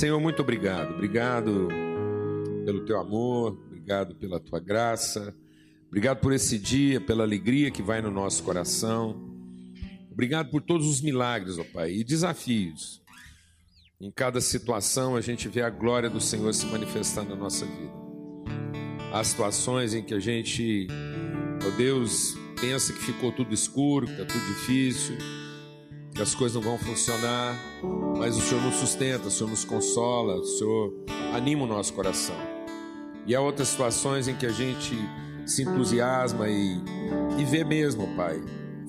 Senhor, muito obrigado. Obrigado pelo teu amor, obrigado pela tua graça, obrigado por esse dia, pela alegria que vai no nosso coração. Obrigado por todos os milagres, ó Pai, e desafios. Em cada situação a gente vê a glória do Senhor se manifestando na nossa vida. Há situações em que a gente, ó Deus, pensa que ficou tudo escuro, que está tudo difícil, que as coisas não vão funcionar, mas o Senhor nos sustenta, o Senhor nos consola, o Senhor anima o nosso coração. E há outras situações em que a gente se entusiasma e, e vê mesmo, Pai,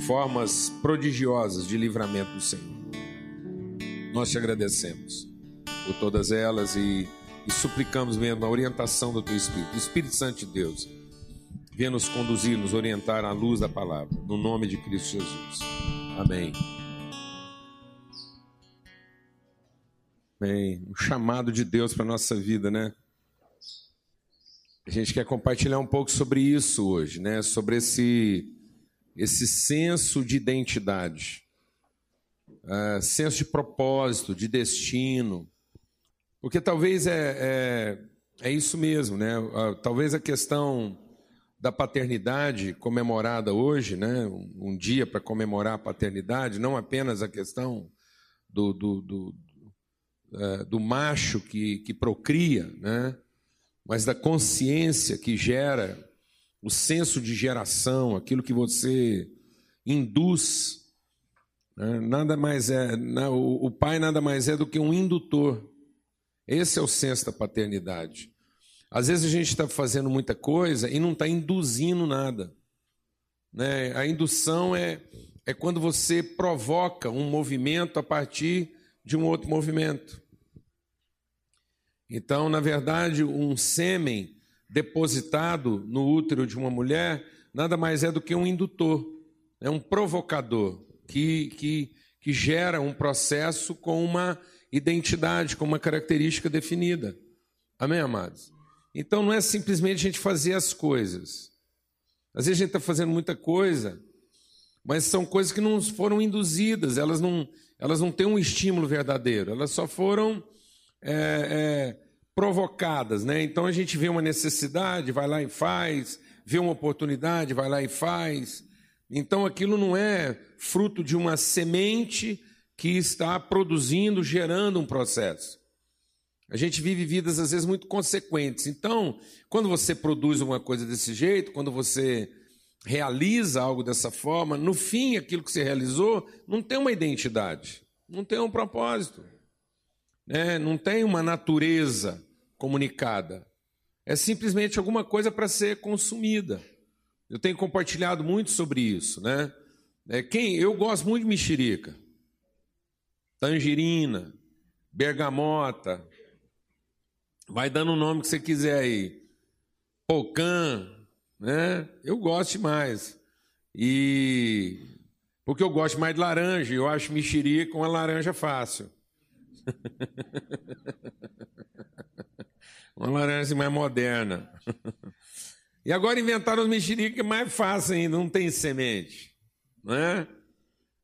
formas prodigiosas de livramento do Senhor. Nós te agradecemos por todas elas e, e suplicamos mesmo a orientação do Teu Espírito, Espírito Santo de Deus, venha nos conduzir, nos orientar à luz da palavra, no nome de Cristo Jesus. Amém. Bem, um chamado de Deus para a nossa vida, né? A gente quer compartilhar um pouco sobre isso hoje, né? Sobre esse, esse senso de identidade, uh, senso de propósito, de destino. Porque talvez é, é, é isso mesmo, né? Uh, talvez a questão da paternidade comemorada hoje, né? Um, um dia para comemorar a paternidade, não apenas a questão do, do, do do macho que, que procria, né? mas da consciência que gera o senso de geração, aquilo que você induz. Né? Nada mais é, o, o pai nada mais é do que um indutor. Esse é o senso da paternidade. Às vezes a gente está fazendo muita coisa e não está induzindo nada. Né? A indução é, é quando você provoca um movimento a partir de um outro movimento. Então, na verdade, um sêmen depositado no útero de uma mulher nada mais é do que um indutor, é um provocador que, que, que gera um processo com uma identidade, com uma característica definida. Amém, amados? Então, não é simplesmente a gente fazer as coisas. Às vezes a gente está fazendo muita coisa, mas são coisas que não foram induzidas, elas não, elas não têm um estímulo verdadeiro, elas só foram é, é, provocadas. Né? Então a gente vê uma necessidade, vai lá e faz, vê uma oportunidade, vai lá e faz. Então aquilo não é fruto de uma semente que está produzindo, gerando um processo. A gente vive vidas às vezes muito consequentes. Então, quando você produz uma coisa desse jeito, quando você realiza algo dessa forma, no fim, aquilo que você realizou não tem uma identidade, não tem um propósito, né? não tem uma natureza comunicada. É simplesmente alguma coisa para ser consumida. Eu tenho compartilhado muito sobre isso, né? É, quem eu gosto muito de mexerica, tangerina, bergamota, vai dando o nome que você quiser aí, pocã, né? Eu gosto demais. E porque eu gosto mais de laranja, eu acho mexerica uma laranja fácil. uma laranja mais moderna. E agora inventaram os mexericas é mais fácil ainda, não tem semente. Não é?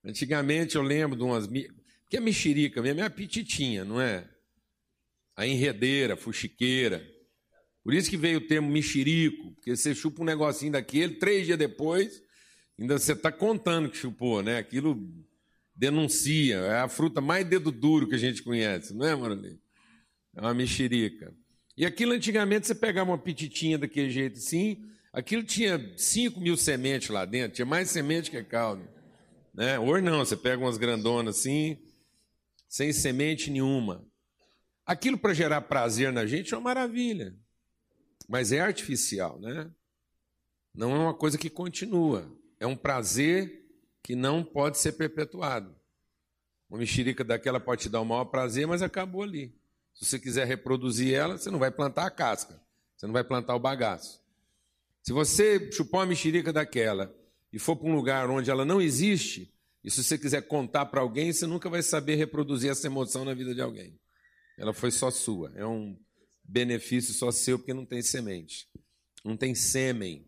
Antigamente eu lembro de umas. Que é mexerica mesmo, é a pititinha, não é? A enredeira, a fuxiqueira. Por isso que veio o termo mexerico, porque você chupa um negocinho daquele, três dias depois, ainda você está contando que chupou, né? Aquilo denuncia, é a fruta mais dedo duro que a gente conhece, não é, Marolê? É uma mexerica. E aquilo antigamente você pegava uma pititinha daquele jeito assim, aquilo tinha 5 mil sementes lá dentro, tinha mais semente que caldo. Né? Ou não, você pega umas grandonas assim, sem semente nenhuma. Aquilo para gerar prazer na gente é uma maravilha mas é artificial, né? Não é uma coisa que continua. É um prazer que não pode ser perpetuado. Uma mexerica daquela pode te dar o maior prazer, mas acabou ali. Se você quiser reproduzir ela, você não vai plantar a casca, você não vai plantar o bagaço. Se você chupar uma mexerica daquela e for para um lugar onde ela não existe, e se você quiser contar para alguém, você nunca vai saber reproduzir essa emoção na vida de alguém. Ela foi só sua. É um benefício só seu porque não tem semente, não tem sêmen,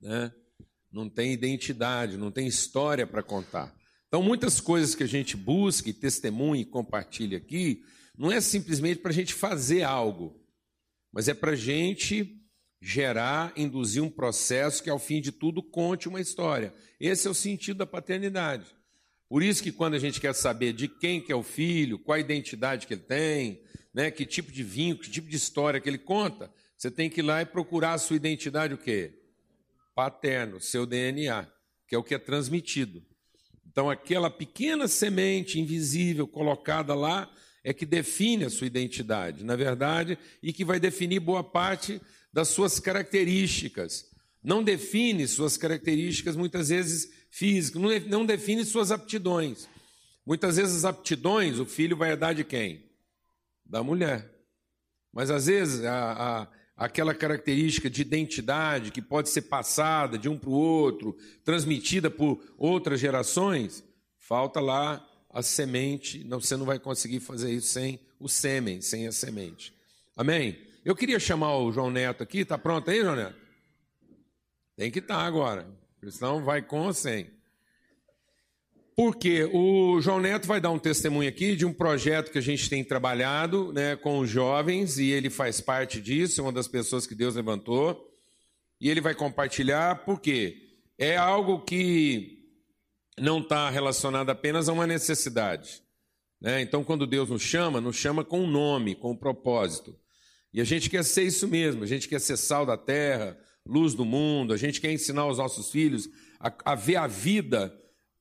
né? Não tem identidade, não tem história para contar. Então, muitas coisas que a gente busca, e testemunha e compartilha aqui, não é simplesmente para a gente fazer algo, mas é para a gente gerar, induzir um processo que, ao fim de tudo, conte uma história. Esse é o sentido da paternidade. Por isso que quando a gente quer saber de quem que é o filho, qual a identidade que ele tem, né, que tipo de vinho, que tipo de história que ele conta, você tem que ir lá e procurar a sua identidade o quê? Paterno, seu DNA, que é o que é transmitido. Então, aquela pequena semente invisível colocada lá é que define a sua identidade, na verdade, e que vai definir boa parte das suas características. Não define suas características, muitas vezes físicas, não define suas aptidões. Muitas vezes as aptidões o filho vai dar de quem? Da mulher. Mas às vezes a, a aquela característica de identidade que pode ser passada de um para o outro, transmitida por outras gerações, falta lá a semente, não, você não vai conseguir fazer isso sem o sêmen, sem a semente. Amém? Eu queria chamar o João Neto aqui, está pronto aí, João Neto? Tem que estar tá agora, senão vai com ou sem. Porque o João Neto vai dar um testemunho aqui de um projeto que a gente tem trabalhado né, com os jovens, e ele faz parte disso, é uma das pessoas que Deus levantou. E ele vai compartilhar, porque é algo que não está relacionado apenas a uma necessidade. Né? Então, quando Deus nos chama, nos chama com um nome, com um propósito. E a gente quer ser isso mesmo, a gente quer ser sal da terra, luz do mundo, a gente quer ensinar os nossos filhos a, a ver a vida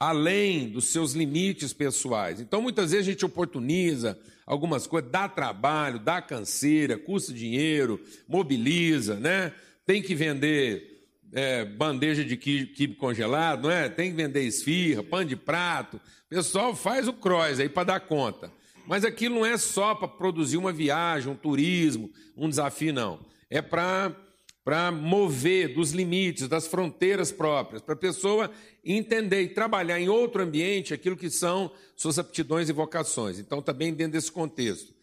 além dos seus limites pessoais. Então, muitas vezes a gente oportuniza algumas coisas, dá trabalho, dá canseira, custa dinheiro, mobiliza, né? Tem que vender é, bandeja de quibe congelado, não é? Tem que vender esfirra, pão de prato. O pessoal faz o cross aí para dar conta. Mas aquilo não é só para produzir uma viagem, um turismo, um desafio, não. É para para mover dos limites, das fronteiras próprias, para a pessoa entender e trabalhar em outro ambiente aquilo que são suas aptidões e vocações. Então, também dentro desse contexto.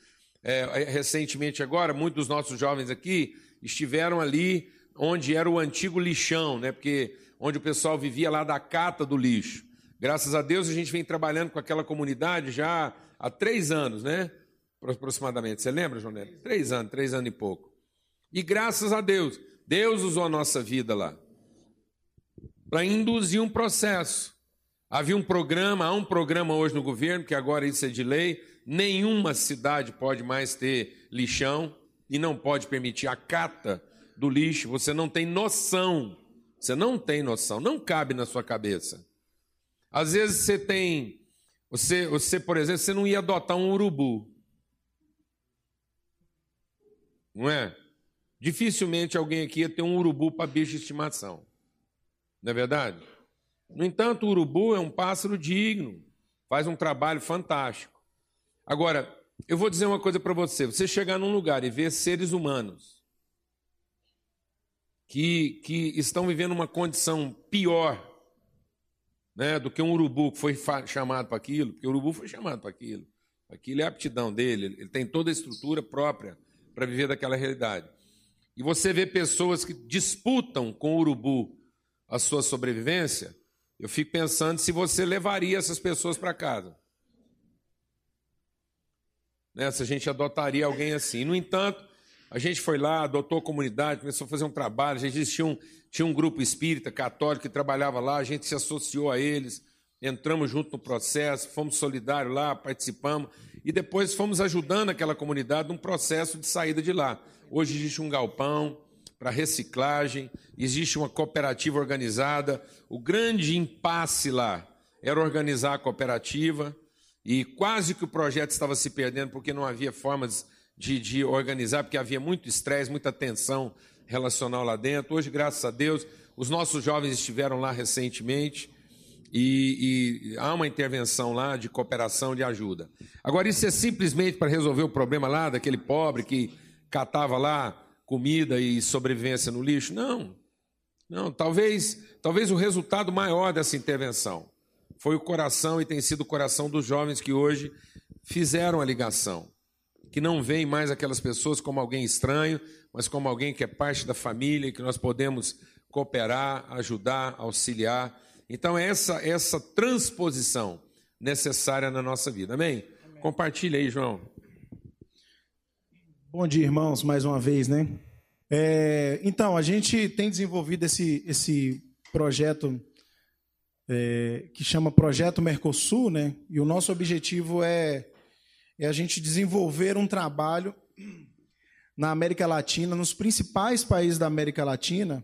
É, é, recentemente, agora, muitos dos nossos jovens aqui estiveram ali onde era o antigo lixão, né? porque onde o pessoal vivia lá da cata do lixo. Graças a Deus, a gente vem trabalhando com aquela comunidade já há três anos, né? Aproximadamente. Você lembra, João Neto? Três anos, três anos e pouco. E graças a Deus, Deus usou a nossa vida lá para induzir um processo. Havia um programa, há um programa hoje no governo, que agora isso é de lei, nenhuma cidade pode mais ter lixão e não pode permitir a cata do lixo. Você não tem noção, você não tem noção, não cabe na sua cabeça. Às vezes você tem, você, você por exemplo, você não ia adotar um urubu, não é? Dificilmente alguém aqui ia ter um urubu para bicho de estimação. Não é verdade? No entanto, o urubu é um pássaro digno, faz um trabalho fantástico. Agora, eu vou dizer uma coisa para você: você chegar num lugar e ver seres humanos que, que estão vivendo uma condição pior né, do que um urubu que foi chamado para aquilo, porque o urubu foi chamado para aquilo. Aquilo é a aptidão dele, ele tem toda a estrutura própria para viver daquela realidade e você vê pessoas que disputam com o urubu a sua sobrevivência, eu fico pensando se você levaria essas pessoas para casa. Né? Se a gente adotaria alguém assim. No entanto, a gente foi lá, adotou a comunidade, começou a fazer um trabalho. A gente tinha um, tinha um grupo espírita católico que trabalhava lá, a gente se associou a eles, entramos junto no processo, fomos solidários lá, participamos e depois fomos ajudando aquela comunidade num processo de saída de lá. Hoje existe um galpão para reciclagem, existe uma cooperativa organizada. O grande impasse lá era organizar a cooperativa e quase que o projeto estava se perdendo porque não havia formas de, de organizar, porque havia muito estresse, muita tensão relacional lá dentro. Hoje, graças a Deus, os nossos jovens estiveram lá recentemente e, e, há uma intervenção lá de cooperação, de ajuda. Agora, isso é simplesmente para resolver o problema lá daquele pobre que catava lá comida e sobrevivência no lixo? Não. Não, talvez, talvez o resultado maior dessa intervenção foi o coração e tem sido o coração dos jovens que hoje fizeram a ligação, que não veem mais aquelas pessoas como alguém estranho, mas como alguém que é parte da família e que nós podemos cooperar, ajudar, auxiliar Então, é essa, essa transposição necessária na nossa vida. Amém? Amém. Compartilha aí, João. Bom dia, irmãos, mais uma vez, né? É, então, a gente tem desenvolvido esse, esse projeto é, que chama Projeto Mercosul, né? E o nosso objetivo é, é a gente desenvolver um trabalho na América Latina, nos principais países da América Latina,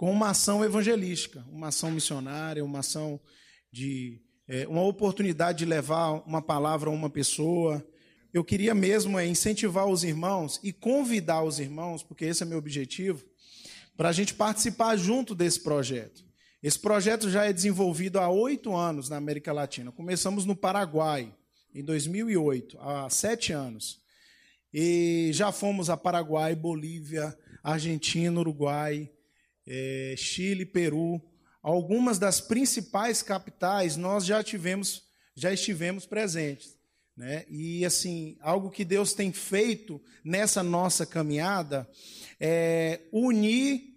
com uma ação evangelística, uma ação missionária, uma ação de é, uma oportunidade de levar uma palavra a uma pessoa. Eu queria mesmo é, incentivar os irmãos e convidar os irmãos, porque esse é meu objetivo, para a gente participar junto desse projeto. Esse projeto já é desenvolvido há oito anos na América Latina. Começamos no Paraguai, em 2008, há sete anos. E já fomos a Paraguai, Bolívia, Argentina, Uruguai, é, Chile, Peru, algumas das principais capitais nós já tivemos, já estivemos presentes. Né? E assim, algo que Deus tem feito nessa nossa caminhada é unir,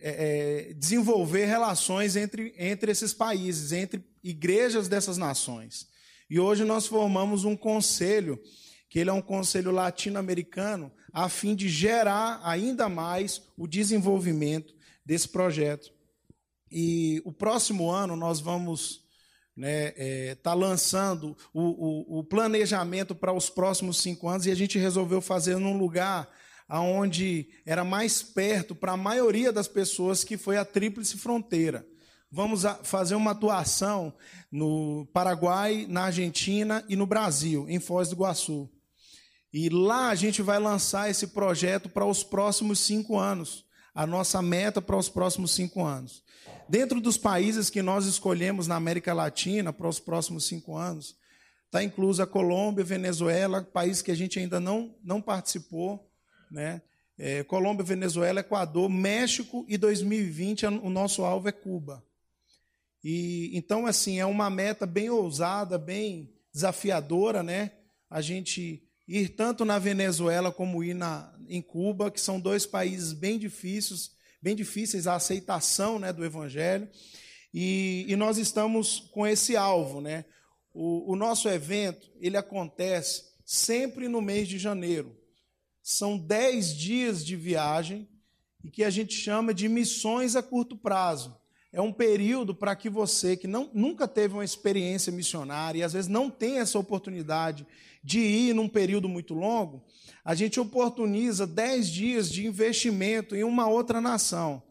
é, é, desenvolver relações entre, entre esses países, entre igrejas dessas nações. E hoje nós formamos um conselho, que ele é um conselho latino-americano, a fim de gerar ainda mais o desenvolvimento desse projeto. E o próximo ano nós vamos estar né, é, tá lançando o, o, o planejamento para os próximos cinco anos e a gente resolveu fazer num lugar aonde era mais perto para a maioria das pessoas que foi a Tríplice Fronteira. Vamos fazer uma atuação no Paraguai, na Argentina e no Brasil, em Foz do Iguaçu. E lá a gente vai lançar esse projeto para os próximos cinco anos, a nossa meta para os próximos cinco anos. Dentro dos países que nós escolhemos na América Latina para os próximos cinco anos, está inclusa a Colômbia, Venezuela, país que a gente ainda não, não participou, né? É, Colômbia, Venezuela, Equador, México e 2020 o nosso alvo é Cuba. E então assim é uma meta bem ousada, bem desafiadora, né? A gente ir tanto na Venezuela como ir na, em Cuba, que são dois países bem difíceis bem difíceis a aceitação né, do Evangelho. E, e, nós estamos com esse alvo. Né? O, o nosso evento ele acontece sempre no mês de janeiro. São dez dias de viagem e que a gente chama de missões a curto prazo. É um período para que você que não, nunca teve uma experiência missionária e às vezes não tem essa oportunidade de ir num período muito longo, a gente oportuniza 10 dias de investimento em uma outra nação.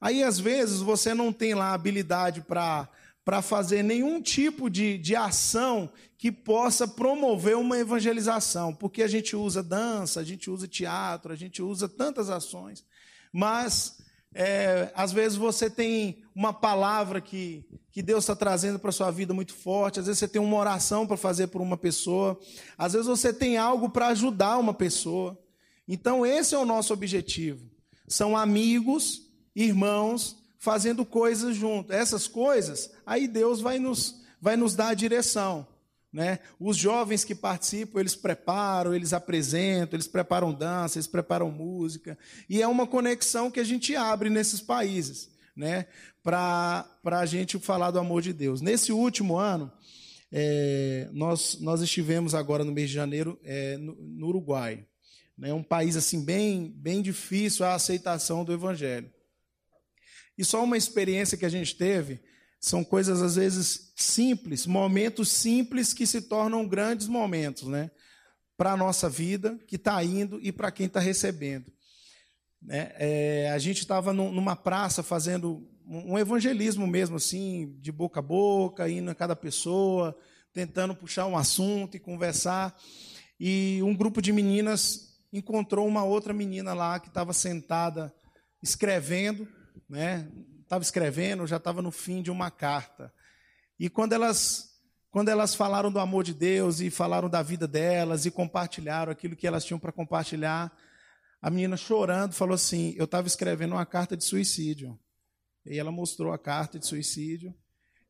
Aí, às vezes, você não tem lá habilidade para fazer nenhum tipo de, de ação que possa promover uma evangelização, porque a gente usa dança, a gente usa teatro, a gente usa tantas ações, mas é, às vezes você tem uma palavra que, que Deus está trazendo para a sua vida muito forte, às vezes você tem uma oração para fazer por uma pessoa, às vezes você tem algo para ajudar uma pessoa. Então, esse é o nosso objetivo. São amigos, irmãos, fazendo coisas juntos. Essas coisas, aí Deus vai nos, vai nos dar a direção. Né? Os jovens que participam, eles preparam, eles apresentam, eles preparam dança, eles preparam música. E é uma conexão que a gente abre nesses países né? para a gente falar do amor de Deus. Nesse último ano, é, nós, nós estivemos agora no mês de janeiro é, no, no, Uruguai. Né? Um país assim bem, bem difícil a aceitação do Evangelho. E só uma experiência que a gente teve são coisas, às vezes, simples, momentos simples que se tornam grandes momentos, né? Para a nossa vida, que está indo, e para quem está recebendo. Né? É, a gente estava numa praça fazendo um evangelismo mesmo, assim, de boca a boca, indo a cada pessoa, tentando puxar um assunto e conversar. E um grupo de meninas encontrou uma outra menina lá que estava sentada escrevendo, né? Estava escrevendo, já estava no fim de uma carta. E quando elas, quando elas falaram do amor de Deus e falaram da vida delas e compartilharam aquilo que elas tinham para compartilhar, a menina chorando falou assim: Eu estava escrevendo uma carta de suicídio. E ela mostrou a carta de suicídio.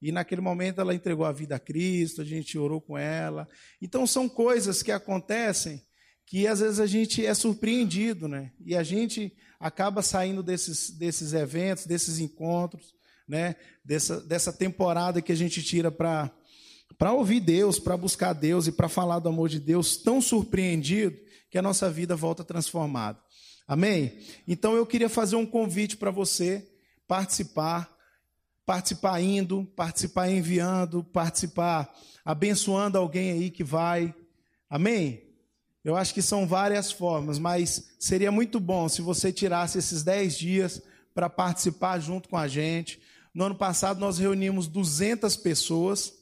E naquele momento ela entregou a vida a Cristo, a gente orou com ela. Então são coisas que acontecem que às vezes a gente é surpreendido, né? E a gente acaba saindo desses, desses eventos, desses encontros, né, dessa, dessa temporada que a gente tira para para ouvir Deus, para buscar Deus e para falar do amor de Deus, tão surpreendido que a nossa vida volta transformada. Amém? Então eu queria fazer um convite para você participar, participar indo, participar enviando, participar abençoando alguém aí que vai. Amém? Eu acho que são várias formas, mas seria muito bom se você tirasse esses 10 dias para participar junto com a gente. No ano passado nós reunimos 200 pessoas.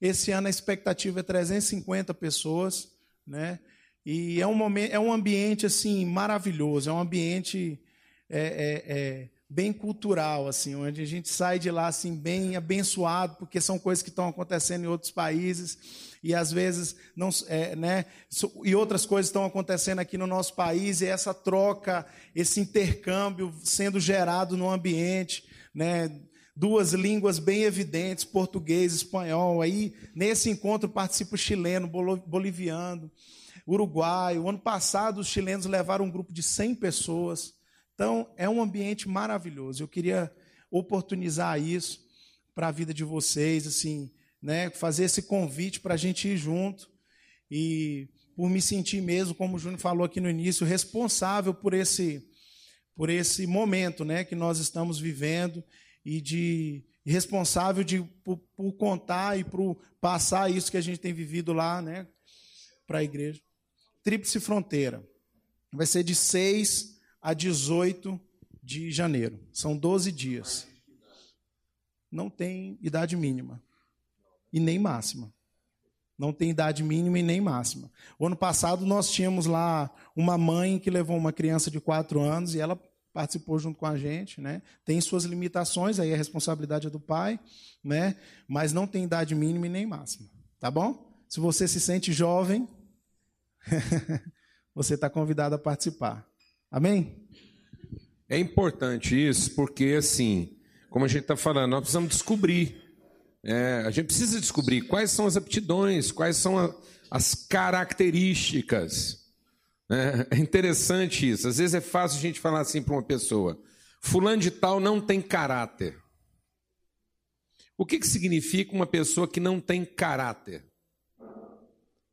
Esse ano a expectativa é 350 pessoas, né? E é um momento, é um ambiente assim maravilhoso, é um ambiente é, é, é, bem cultural, assim, onde a gente sai de lá assim bem abençoado, porque são coisas que estão acontecendo em outros países e às vezes não, é, né, e outras coisas estão acontecendo aqui no nosso país e essa troca, esse intercâmbio sendo gerado no ambiente, né, duas línguas bem evidentes, português, espanhol. Aí nesse encontro participa o chileno, boliviano Uruguai. O ano passado, os chilenos levaram um grupo de 100 pessoas. Então, é um ambiente maravilhoso. Eu queria oportunizar isso para a vida de vocês, assim, né? fazer esse convite para a gente ir junto. E por me sentir mesmo, como o Júnior falou aqui no início, responsável por esse, por esse momento né? que nós estamos vivendo e de responsável de, por, por contar e por passar isso que a gente tem vivido lá né? para a igreja. Tríplice Fronteira. Vai ser de 6 a 18 de janeiro. São 12 dias. Não tem idade mínima e nem máxima. Não tem idade mínima e nem máxima. O ano passado nós tínhamos lá uma mãe que levou uma criança de 4 anos e ela participou junto com a gente, né? Tem suas limitações, aí a responsabilidade é do pai, né? Mas não tem idade mínima e nem máxima, tá bom? Se você se sente jovem, você está convidado a participar. Amém? É importante isso, porque assim, como a gente está falando, nós precisamos descobrir. É, a gente precisa descobrir quais são as aptidões, quais são a, as características. É, é interessante isso. Às vezes é fácil a gente falar assim para uma pessoa: Fulano de Tal não tem caráter. O que, que significa uma pessoa que não tem caráter?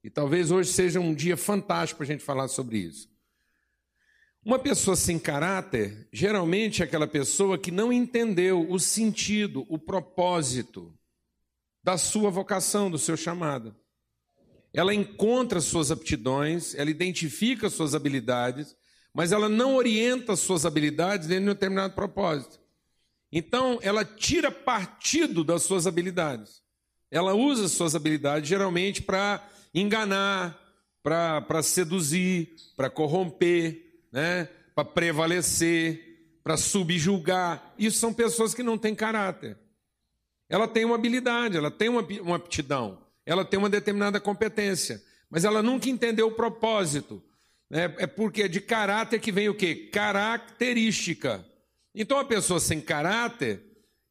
E talvez hoje seja um dia fantástico para a gente falar sobre isso. Uma pessoa sem caráter, geralmente é aquela pessoa que não entendeu o sentido, o propósito da sua vocação, do seu chamado. Ela encontra suas aptidões, ela identifica suas habilidades, mas ela não orienta suas habilidades dentro de um determinado propósito. Então, ela tira partido das suas habilidades. Ela usa suas habilidades geralmente para enganar, para seduzir, para corromper, né? para prevalecer, para subjugar. Isso são pessoas que não têm caráter. Ela tem uma habilidade, ela tem uma, uma aptidão, ela tem uma determinada competência, mas ela nunca entendeu o propósito. Né? É porque é de caráter que vem o quê? Característica. Então, a pessoa sem caráter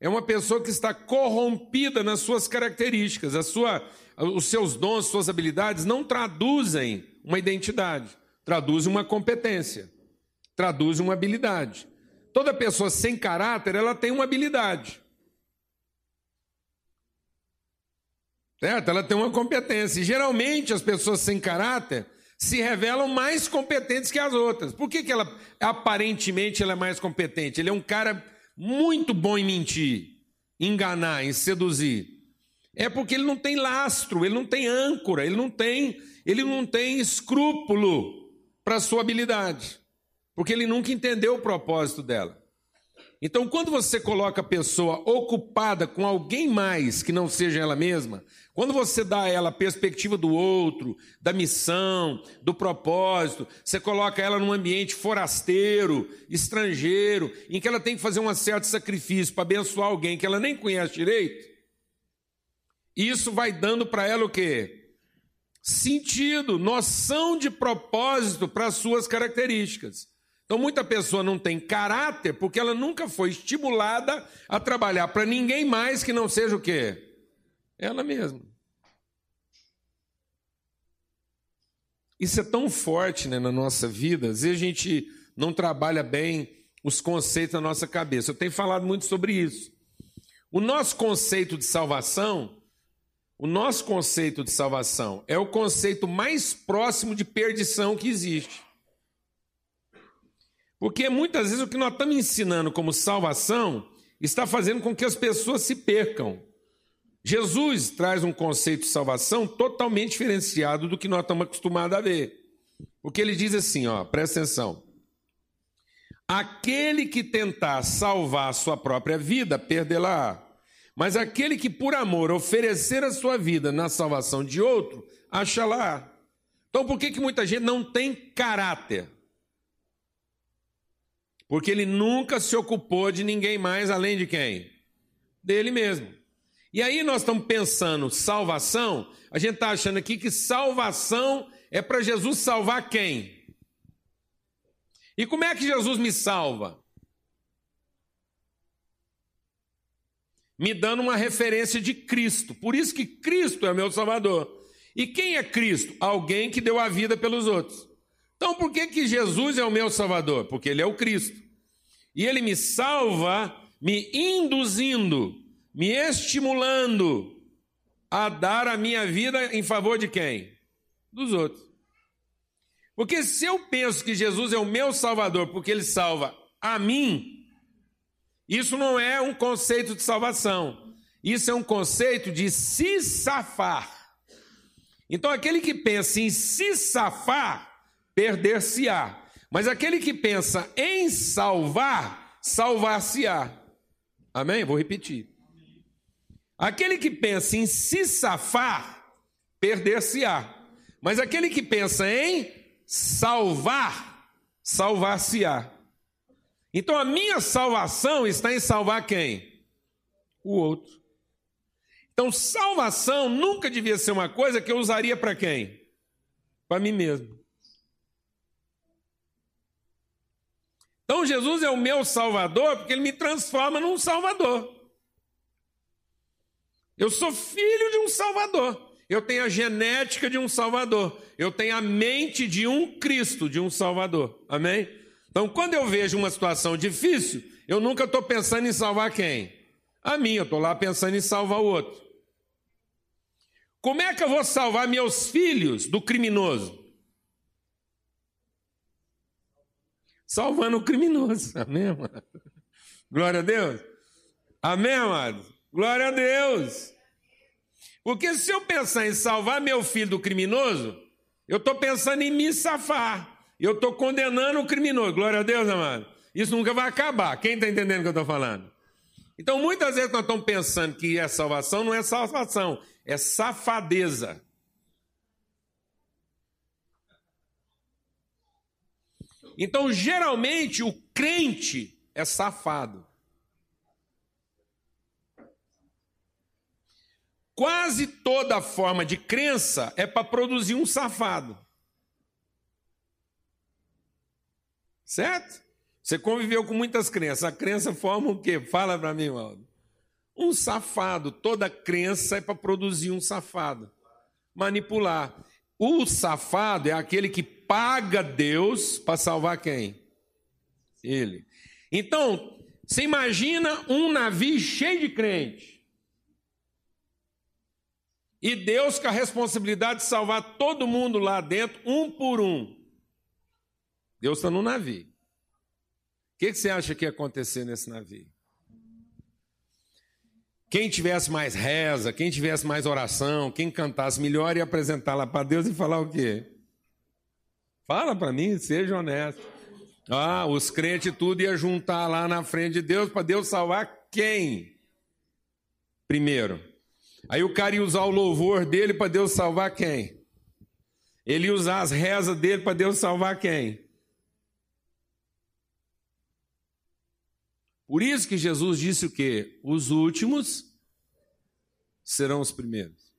é uma pessoa que está corrompida nas suas características, a sua os seus dons, suas habilidades não traduzem uma identidade, traduzem uma competência, traduzem uma habilidade. Toda pessoa sem caráter, ela tem uma habilidade. Certo? Ela tem uma competência. E geralmente as pessoas sem caráter se revelam mais competentes que as outras. Por que, que ela aparentemente ela é mais competente? Ele é um cara muito bom em mentir, enganar, em seduzir. É porque ele não tem lastro, ele não tem âncora, ele não tem, ele não tem escrúpulo para a sua habilidade, porque ele nunca entendeu o propósito dela. Então, quando você coloca a pessoa ocupada com alguém mais que não seja ela mesma, quando você dá a ela a perspectiva do outro, da missão, do propósito, você coloca ela num ambiente forasteiro, estrangeiro, em que ela tem que fazer um certo sacrifício para abençoar alguém que ela nem conhece direito, isso vai dando para ela o quê? Sentido, noção de propósito para as suas características. Então, muita pessoa não tem caráter porque ela nunca foi estimulada a trabalhar para ninguém mais que não seja o quê? Ela mesma. Isso é tão forte né, na nossa vida, às vezes a gente não trabalha bem os conceitos na nossa cabeça. Eu tenho falado muito sobre isso. O nosso conceito de salvação, o nosso conceito de salvação é o conceito mais próximo de perdição que existe. Porque muitas vezes o que nós estamos ensinando como salvação está fazendo com que as pessoas se percam. Jesus traz um conceito de salvação totalmente diferenciado do que nós estamos acostumados a ver. Porque ele diz assim, ó, presta atenção. Aquele que tentar salvar a sua própria vida, perdê-la. Mas aquele que por amor oferecer a sua vida na salvação de outro, acha lá. Então por que, que muita gente não tem caráter? Porque ele nunca se ocupou de ninguém mais além de quem? Dele mesmo. E aí nós estamos pensando salvação, a gente está achando aqui que salvação é para Jesus salvar quem? E como é que Jesus me salva? Me dando uma referência de Cristo. Por isso que Cristo é meu Salvador. E quem é Cristo? Alguém que deu a vida pelos outros. Então por que, que Jesus é o meu Salvador? Porque Ele é o Cristo. E Ele me salva me induzindo, me estimulando a dar a minha vida em favor de quem? Dos outros. Porque se eu penso que Jesus é o meu Salvador porque Ele salva a mim, isso não é um conceito de salvação. Isso é um conceito de se safar. Então, aquele que pensa em se safar, perder-se-á. Mas aquele que pensa em salvar, salvar-se-á. Amém? Vou repetir. Aquele que pensa em se safar, perder-se-á. Mas aquele que pensa em salvar, salvar-se-á. Então a minha salvação está em salvar quem? O outro. Então salvação nunca devia ser uma coisa que eu usaria para quem? Para mim mesmo. Então Jesus é o meu salvador porque ele me transforma num salvador. Eu sou filho de um Salvador. Eu tenho a genética de um Salvador. Eu tenho a mente de um Cristo, de um Salvador. Amém? Então, quando eu vejo uma situação difícil, eu nunca estou pensando em salvar quem? A mim, eu estou lá pensando em salvar o outro. Como é que eu vou salvar meus filhos do criminoso? Salvando o criminoso. Amém, amado? Glória a Deus. Amém, amado? Glória a Deus. Porque se eu pensar em salvar meu filho do criminoso, eu estou pensando em me safar. Eu estou condenando o criminoso. Glória a Deus, amado. Isso nunca vai acabar. Quem está entendendo o que eu estou falando? Então, muitas vezes nós estamos pensando que é salvação, não é salvação, é safadeza. Então, geralmente, o crente é safado. Quase toda forma de crença é para produzir um safado. Certo? Você conviveu com muitas crenças. A crença forma o quê? Fala para mim, Waldo. Um safado. Toda crença é para produzir um safado. Manipular. O safado é aquele que paga Deus para salvar quem? Ele. Então, você imagina um navio cheio de crente. E Deus com a responsabilidade de salvar todo mundo lá dentro, um por um. Deus está no navio. O que, que você acha que ia acontecer nesse navio? Quem tivesse mais reza, quem tivesse mais oração, quem cantasse melhor ia apresentar lá para Deus e falar o quê? Fala para mim, seja honesto. Ah, os crentes tudo ia juntar lá na frente de Deus para Deus salvar quem? Primeiro. Aí o cara ia usar o louvor dele para Deus salvar quem? Ele ia usar as rezas dele para Deus salvar quem? Por isso que Jesus disse o quê? Os últimos serão os primeiros.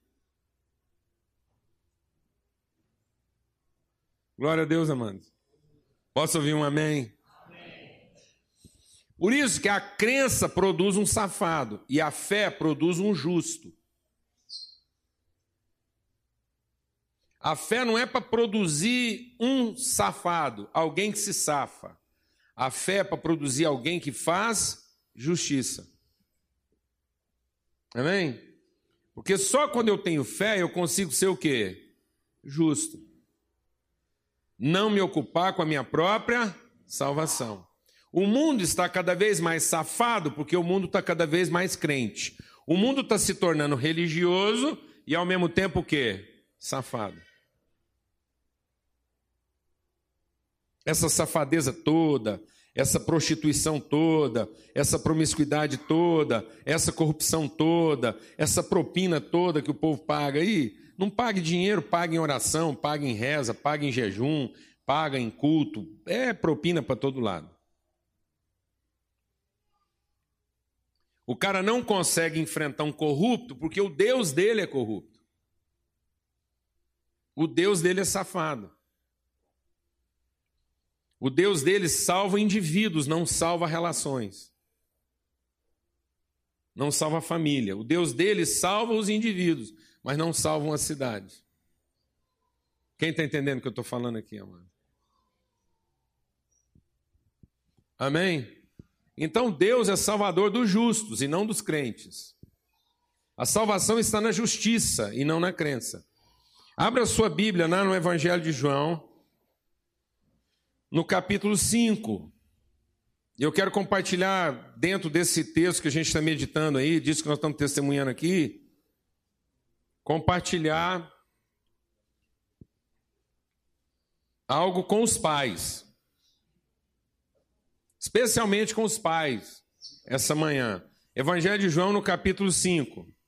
Glória a Deus, amados. Posso ouvir um amém? Por isso que a crença produz um safado e a fé produz um justo. A fé não é para produzir um safado, alguém que se safa. A fé para produzir alguém que faz justiça. Amém? Porque só quando eu tenho fé eu consigo ser o quê? Justo. Não me ocupar com a minha própria salvação. O mundo está cada vez mais safado porque o mundo está cada vez mais crente. O mundo está se tornando religioso e ao mesmo tempo o quê? Safado. Essa safadeza toda, essa prostituição toda, essa promiscuidade toda, essa corrupção toda, essa propina toda que o povo paga aí, não pague dinheiro, pague em oração, pague em reza, pague em jejum, paga em culto, é propina para todo lado. O cara não consegue enfrentar um corrupto porque o Deus dele é corrupto. O Deus dele é safado. O Deus deles salva indivíduos, não salva relações. Não salva a família. O Deus deles salva os indivíduos, mas não salva uma cidade. Quem está entendendo o que eu estou falando aqui, amado? Amém? Então Deus é salvador dos justos e não dos crentes. A salvação está na justiça e não na crença. Abra sua Bíblia lá no Evangelho de João, no capítulo 5. Eu quero compartilhar dentro desse texto que a gente está meditando aí, disso que nós estamos testemunhando aqui, compartilhar algo com os pais, especialmente com os pais, essa manhã. Evangelho de João, no capítulo 5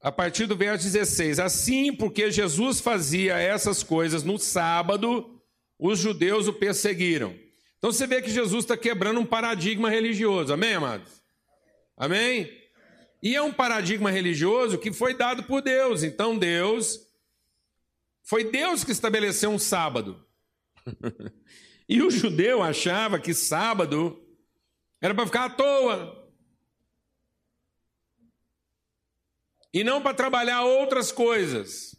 a partir do verso 16: Assim, porque Jesus fazia essas coisas no sábado, os judeus o perseguiram. Então você vê que Jesus está quebrando um paradigma religioso, amém, amados? Amém? E é um paradigma religioso que foi dado por Deus. Então Deus, foi Deus que estabeleceu um sábado. e o judeu achava que sábado era para ficar à toa. E não para trabalhar outras coisas.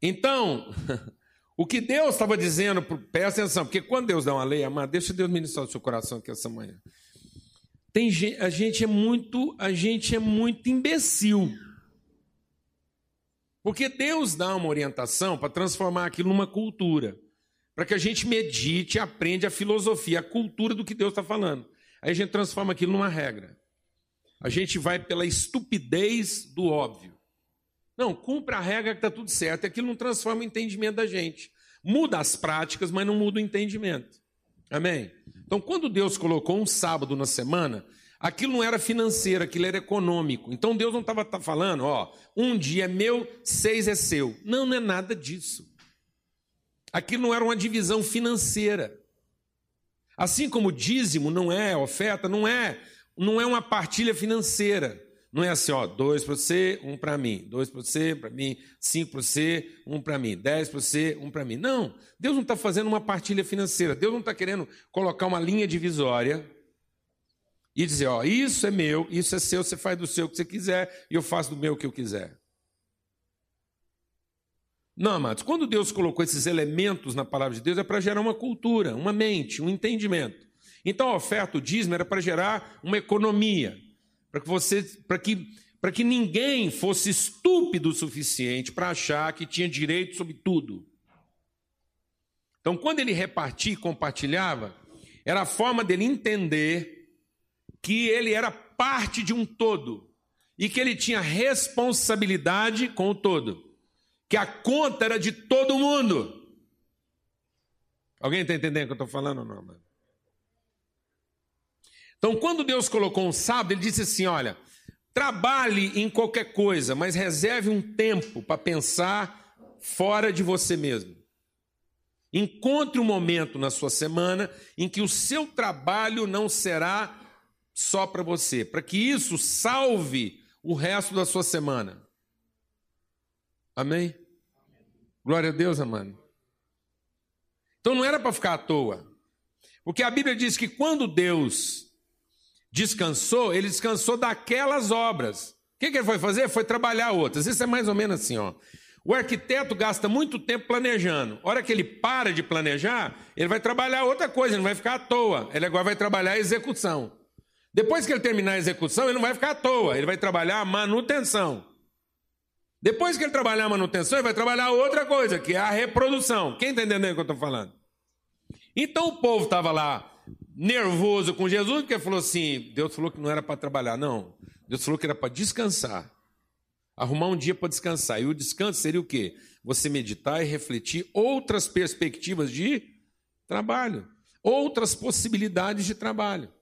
Então, o que Deus estava dizendo, presta atenção, porque quando Deus dá uma lei, amado, deixa Deus ministrar o seu coração aqui essa manhã. Tem gente, a gente é muito, a gente é muito imbecil. Porque Deus dá uma orientação para transformar aquilo numa cultura, para que a gente medite, aprenda a filosofia, a cultura do que Deus está falando. Aí a gente transforma aquilo numa regra. A gente vai pela estupidez do óbvio. Não, cumpra a regra que está tudo certo. Aquilo não transforma o entendimento da gente. Muda as práticas, mas não muda o entendimento. Amém? Então, quando Deus colocou um sábado na semana, aquilo não era financeiro, aquilo era econômico. Então, Deus não estava tá falando, ó, um dia é meu, seis é seu. Não, não é nada disso. Aquilo não era uma divisão financeira. Assim como dízimo não é oferta, não é não é uma partilha financeira. Não é assim, ó, dois para você, um para mim, dois para você, para mim, cinco para você, um para mim, dez para você, um para mim. Não, Deus não está fazendo uma partilha financeira. Deus não está querendo colocar uma linha divisória e dizer, ó, isso é meu, isso é seu, você faz do seu o que você quiser e eu faço do meu o que eu quiser. Não, amados, quando Deus colocou esses elementos na palavra de Deus é para gerar uma cultura, uma mente, um entendimento. Então a oferta, o dízimo, era para gerar uma economia, para que você, para que, para que ninguém fosse estúpido o suficiente para achar que tinha direito sobre tudo. Então, quando ele repartia e compartilhava, era a forma dele entender que ele era parte de um todo e que ele tinha responsabilidade com o todo, que a conta era de todo mundo. Alguém está entendendo o que eu estou falando ou não, mano? Então, quando Deus colocou um sábado, ele disse assim: olha, trabalhe em qualquer coisa, mas reserve um tempo para pensar fora de você mesmo. Encontre um momento na sua semana em que o seu trabalho não será só para você, para que isso salve o resto da sua semana. Amém? Glória a Deus, amado. Então não era para ficar à toa. Porque a Bíblia diz que quando Deus descansou, ele descansou daquelas obras. O que, que ele foi fazer? Foi trabalhar outras. Isso é mais ou menos assim, ó. O arquiteto gasta muito tempo planejando. A hora que ele para de planejar, ele vai trabalhar outra coisa, ele não vai ficar à toa. Ele agora vai trabalhar a execução. Depois que ele terminar a execução, ele não vai ficar à toa, ele vai trabalhar a manutenção. Depois que ele trabalhar a manutenção, ele vai trabalhar outra coisa, que é a reprodução. Quem está entendendo o que eu estou falando? Então o povo estava lá nervoso com Jesus, porque falou assim: Deus falou que não era para trabalhar, não. Deus falou que era para descansar. Arrumar um dia para descansar. E o descanso seria o quê? Você meditar e refletir outras perspectivas de trabalho, outras possibilidades de trabalho.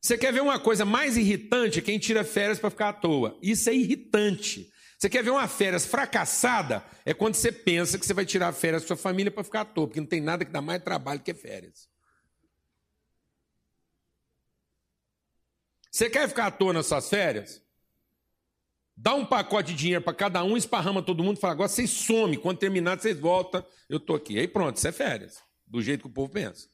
Você quer ver uma coisa mais irritante? Quem tira férias para ficar à toa. Isso é irritante. Você quer ver uma férias fracassada? É quando você pensa que você vai tirar férias da sua família para ficar à toa, porque não tem nada que dá mais trabalho que férias. Você quer ficar à toa nas suas férias? Dá um pacote de dinheiro para cada um, esparrama todo mundo e fala: agora vocês some, quando terminar vocês voltam, eu estou aqui. Aí pronto, isso é férias, do jeito que o povo pensa.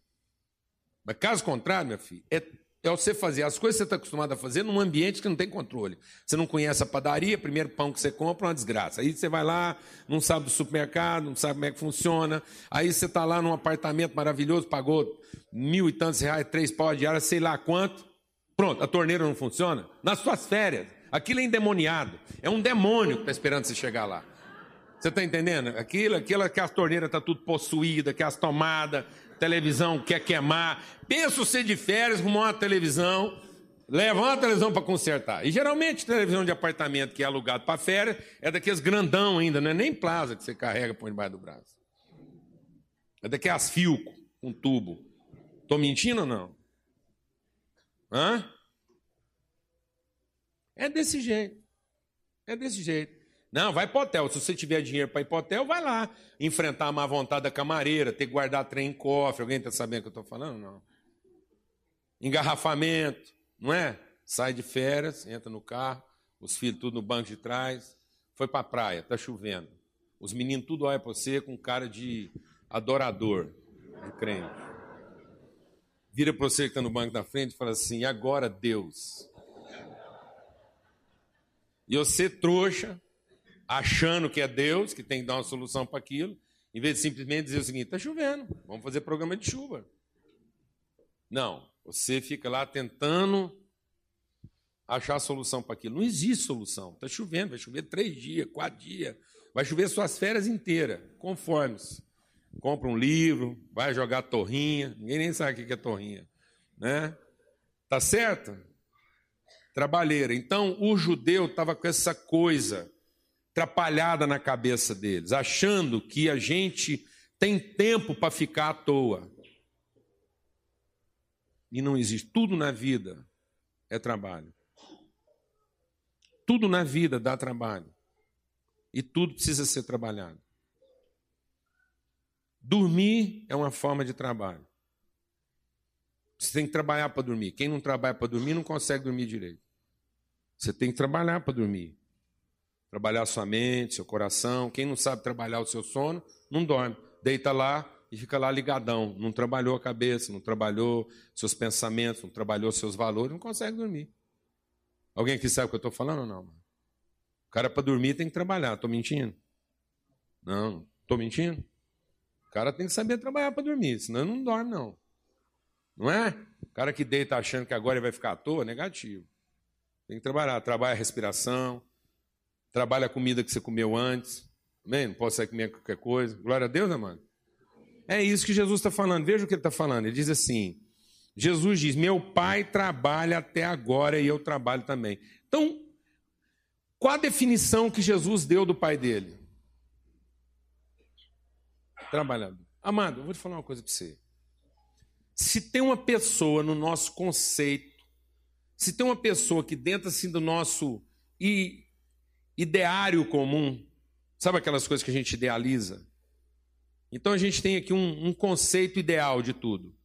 Mas caso contrário, meu filho, é, é você fazer as coisas que você está acostumado a fazer num ambiente que não tem controle. Você não conhece a padaria, primeiro pão que você compra é uma desgraça. Aí você vai lá, não sabe do supermercado, não sabe como é que funciona. Aí você está lá num apartamento maravilhoso, pagou mil e tantos reais, três pau diária, sei lá quanto. Pronto, a torneira não funciona. Nas suas férias. Aquilo é endemoniado. É um demônio que está esperando você chegar lá. Você está entendendo? Aquilo, aquilo que a torneira está tudo possuída, que as tomadas, televisão quer queimar. Pensa você de férias, arrumar uma televisão, leva uma televisão para consertar. E geralmente televisão de apartamento que é alugado para férias é daqueles grandão ainda, não é nem plaza que você carrega por debaixo do braço. É daquelas Filco, com tubo. Estou mentindo ou não? Hã? É desse jeito. É desse jeito. Não, vai para hotel. Se você tiver dinheiro para ir para hotel, vai lá. Enfrentar a má vontade da camareira, ter que guardar trem em cofre. Alguém está sabendo o que eu estou falando? Não. Engarrafamento, não é? Sai de férias, entra no carro, os filhos tudo no banco de trás. Foi para praia, está chovendo. Os meninos tudo olham para você com cara de adorador, de crente. Vira para você que está no banco da frente e fala assim: agora Deus e você, trouxa, achando que é Deus, que tem que dar uma solução para aquilo, em vez de simplesmente dizer o seguinte: está chovendo, vamos fazer programa de chuva. Não, você fica lá tentando achar a solução para aquilo. Não existe solução. Está chovendo, vai chover três dias, quatro dias, vai chover suas férias inteiras, conformes. Compra um livro, vai jogar torrinha, ninguém nem sabe o que é torrinha. Né? Tá certo? trabalheira. Então, o judeu estava com essa coisa atrapalhada na cabeça deles, achando que a gente tem tempo para ficar à toa. E não existe. Tudo na vida é trabalho. Tudo na vida dá trabalho. E tudo precisa ser trabalhado. Dormir é uma forma de trabalho. Você tem que trabalhar para dormir. Quem não trabalha para dormir não consegue dormir direito. Você tem que trabalhar para dormir. Trabalhar sua mente, seu coração. Quem não sabe trabalhar o seu sono, não dorme. Deita lá e fica lá ligadão. Não trabalhou a cabeça, não trabalhou seus pensamentos, não trabalhou seus valores, não consegue dormir. Alguém aqui sabe o que eu estou falando ou não? O cara para dormir tem que trabalhar. Estou mentindo? Não, estou mentindo? Cara tem que saber trabalhar para dormir, senão não dorme, não. Não é? O cara que deita achando que agora ele vai ficar à toa, negativo. Tem que trabalhar. Trabalha a respiração, trabalha a comida que você comeu antes. Amém? Não posso sair comer qualquer coisa. Glória a Deus, mano? É isso que Jesus está falando. Veja o que ele está falando. Ele diz assim: Jesus diz: Meu pai trabalha até agora e eu trabalho também. Então, qual a definição que Jesus deu do pai dele? Trabalhador. Amado, eu vou te falar uma coisa para você. Se tem uma pessoa no nosso conceito se tem uma pessoa que dentro assim do nosso ideário comum, sabe aquelas coisas que a gente idealiza? Então a gente tem aqui um, um conceito ideal de tudo.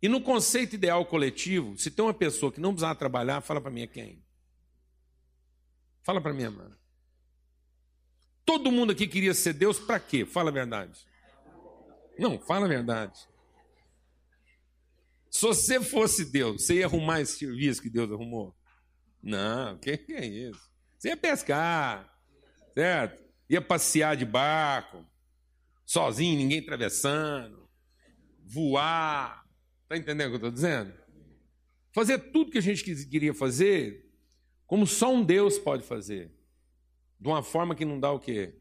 E no conceito ideal coletivo, se tem uma pessoa que não precisar trabalhar, fala para mim é quem? Fala para mim, mano. Todo mundo aqui queria ser Deus para quê? Fala a verdade. Não, fala a verdade. Se você fosse Deus, você ia arrumar esse serviço que Deus arrumou? Não, o que, que é isso? Você ia pescar, certo? Ia passear de barco, sozinho, ninguém atravessando, voar. Está entendendo o que eu estou dizendo? fazer tudo que a gente queria fazer, como só um Deus pode fazer, de uma forma que não dá o quê?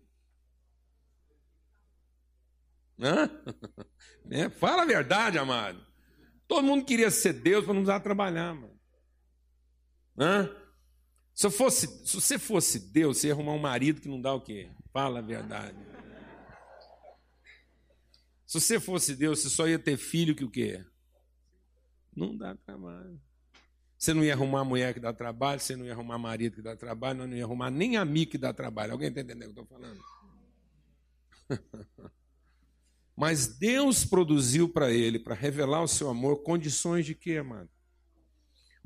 Hã? É, fala a verdade, amado. Todo mundo queria ser Deus para não precisar trabalhar, mano. Hã? Se, fosse, se você fosse Deus, você ia arrumar um marido que não dá o quê? Fala a verdade. Se você fosse Deus, você só ia ter filho que o quê? Não dá trabalho. Você não ia arrumar mulher que dá trabalho, você não ia arrumar marido que dá trabalho, não ia arrumar nem amigo que dá trabalho. Alguém está entendendo o que eu estou falando? Mas Deus produziu para ele, para revelar o seu amor, condições de quê, amado?